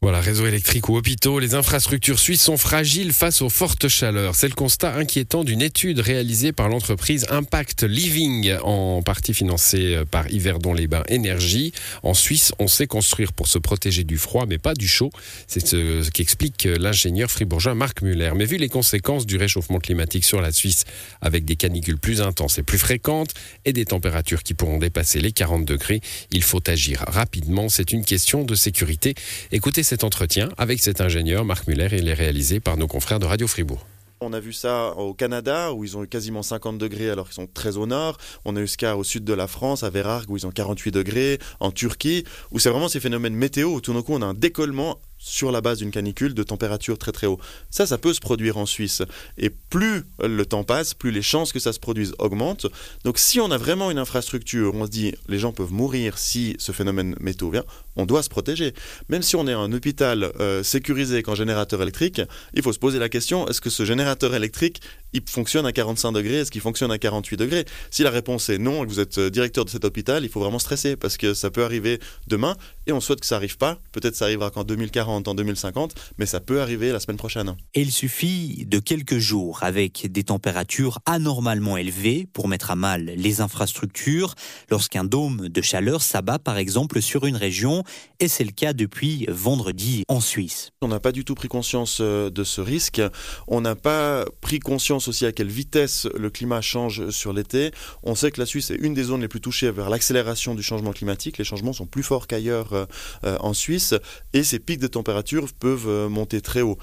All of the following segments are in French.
Voilà, réseau électrique ou hôpitaux, les infrastructures suisses sont fragiles face aux fortes chaleurs. C'est le constat inquiétant d'une étude réalisée par l'entreprise Impact Living, en partie financée par Yverdon-les-Bains Énergie. En Suisse, on sait construire pour se protéger du froid, mais pas du chaud. C'est ce qu'explique l'ingénieur fribourgeois Marc Muller. Mais vu les conséquences du réchauffement climatique sur la Suisse, avec des canicules plus intenses et plus fréquentes, et des températures qui pourront dépasser les 40 degrés, il faut agir rapidement. C'est une question de sécurité. Écoutez cet entretien avec cet ingénieur, Marc Muller, il est réalisé par nos confrères de Radio Fribourg. On a vu ça au Canada, où ils ont eu quasiment 50 degrés alors qu'ils sont très au nord. On a eu ce cas au sud de la France, à Vérargues, où ils ont 48 degrés. En Turquie, où c'est vraiment ces phénomènes météo, où tout d'un coup on a un décollement sur la base d'une canicule de température très très haut. Ça, ça peut se produire en Suisse. Et plus le temps passe, plus les chances que ça se produise augmentent. Donc si on a vraiment une infrastructure, on se dit les gens peuvent mourir si ce phénomène météo vient, on doit se protéger. Même si on est un hôpital euh, sécurisé un générateur électrique, il faut se poser la question, est-ce que ce générateur électrique, il fonctionne à 45 degrés, est-ce qu'il fonctionne à 48 degrés? Si la réponse est non et que vous êtes euh, directeur de cet hôpital, il faut vraiment stresser parce que ça peut arriver demain et on souhaite que ça n'arrive pas. Peut-être ça arrivera qu'en 2040, en 2050, mais ça peut arriver la semaine prochaine. Et il suffit de quelques jours avec des températures anormalement élevées pour mettre à mal les infrastructures lorsqu'un dôme de chaleur s'abat par exemple sur une région et c'est le cas depuis vendredi en Suisse. On n'a pas du tout pris conscience euh, de ce risque. On n'a pas pris conscience aussi à quelle vitesse le climat change sur l'été. On sait que la Suisse est une des zones les plus touchées vers l'accélération du changement climatique. Les changements sont plus forts qu'ailleurs euh, euh, en Suisse et ces pics de température peuvent monter très haut.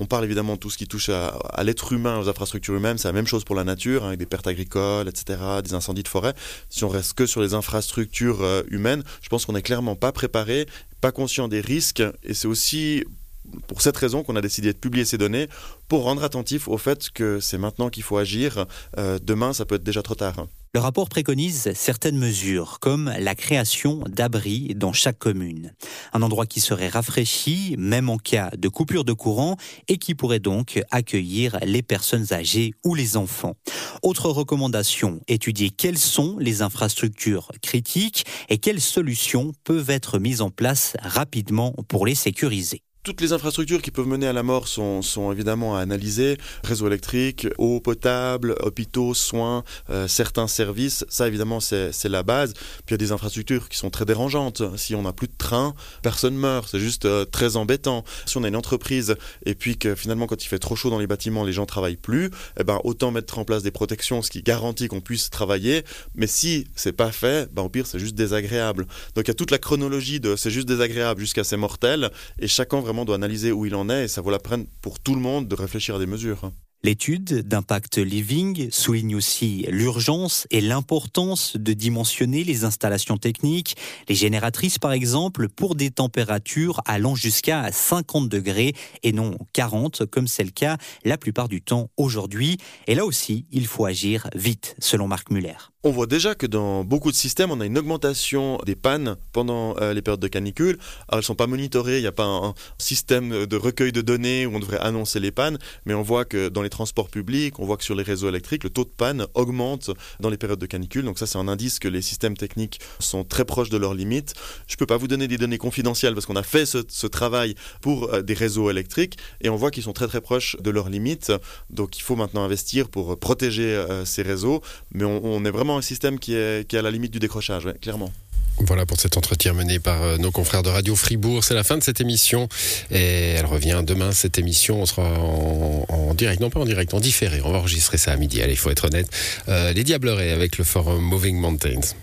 On parle évidemment de tout ce qui touche à, l'être humain, aux infrastructures humaines. C'est la même chose pour la nature, hein, avec des pertes agricoles, etc., des incendies de forêt. Si on reste que sur les infrastructures euh, humaines, je pense qu'on n'est clairement pas préparé, pas conscient des risques. Et c'est aussi pour cette raison qu'on a décidé de publier ces données pour rendre attentif au fait que c'est maintenant qu'il faut agir. Euh, demain, ça peut être déjà trop tard. Le rapport préconise certaines mesures, comme la création d'abris dans chaque commune. Un endroit qui serait rafraîchi, même en cas de coupure de courant, et qui pourrait donc accueillir les personnes âgées ou les enfants. Autre recommandation, étudier quelles sont les infrastructures critiques et quelles solutions peuvent être mises en place rapidement pour les sécuriser. Toutes les infrastructures qui peuvent mener à la mort sont, sont évidemment à analyser. Réseau électrique, eau potable, hôpitaux, soins, euh, certains services. Ça, évidemment, c'est la base. Puis il y a des infrastructures qui sont très dérangeantes. Si on n'a plus de train, personne meurt. C'est juste euh, très embêtant. Si on a une entreprise et puis que finalement, quand il fait trop chaud dans les bâtiments, les gens travaillent plus, eh ben, autant mettre en place des protections, ce qui garantit qu'on puisse travailler. Mais si c'est pas fait, ben, au pire, c'est juste désagréable. Donc il y a toute la chronologie de c'est juste désagréable jusqu'à c'est mortel. Et chacun vraiment doit analyser où il en est et ça vaut la peine pour tout le monde de réfléchir à des mesures. L'étude d'impact living souligne aussi l'urgence et l'importance de dimensionner les installations techniques, les génératrices par exemple, pour des températures allant jusqu'à 50 degrés et non 40 comme c'est le cas la plupart du temps aujourd'hui. Et là aussi, il faut agir vite, selon Marc Muller. On voit déjà que dans beaucoup de systèmes, on a une augmentation des pannes pendant euh, les périodes de canicule. Elles ne sont pas monitorées, il n'y a pas un, système de recueil de données où on devrait annoncer les pannes, mais on voit que dans les transports publics, on voit que sur les réseaux électriques, le taux de panne augmente dans les périodes de canicule. Donc ça, c'est un indice que les systèmes techniques sont très proches de leurs limites. Je ne peux pas vous donner des données confidentielles parce qu'on a fait ce, travail pour euh, des réseaux électriques et on voit qu'ils sont très très proches de leurs limites. Donc il faut maintenant investir pour protéger euh, ces réseaux, mais on, est vraiment un système qui est à la limite du décrochage, clairement. Voilà pour cet entretien mené par euh, nos confrères de Radio Fribourg. C'est la fin de cette émission et elle revient demain. Cette émission, on sera en, direct, non pas en direct, en différé. On va enregistrer ça à midi. Allez, il faut être honnête. Euh, les Diablerets avec le forum Moving Mountains.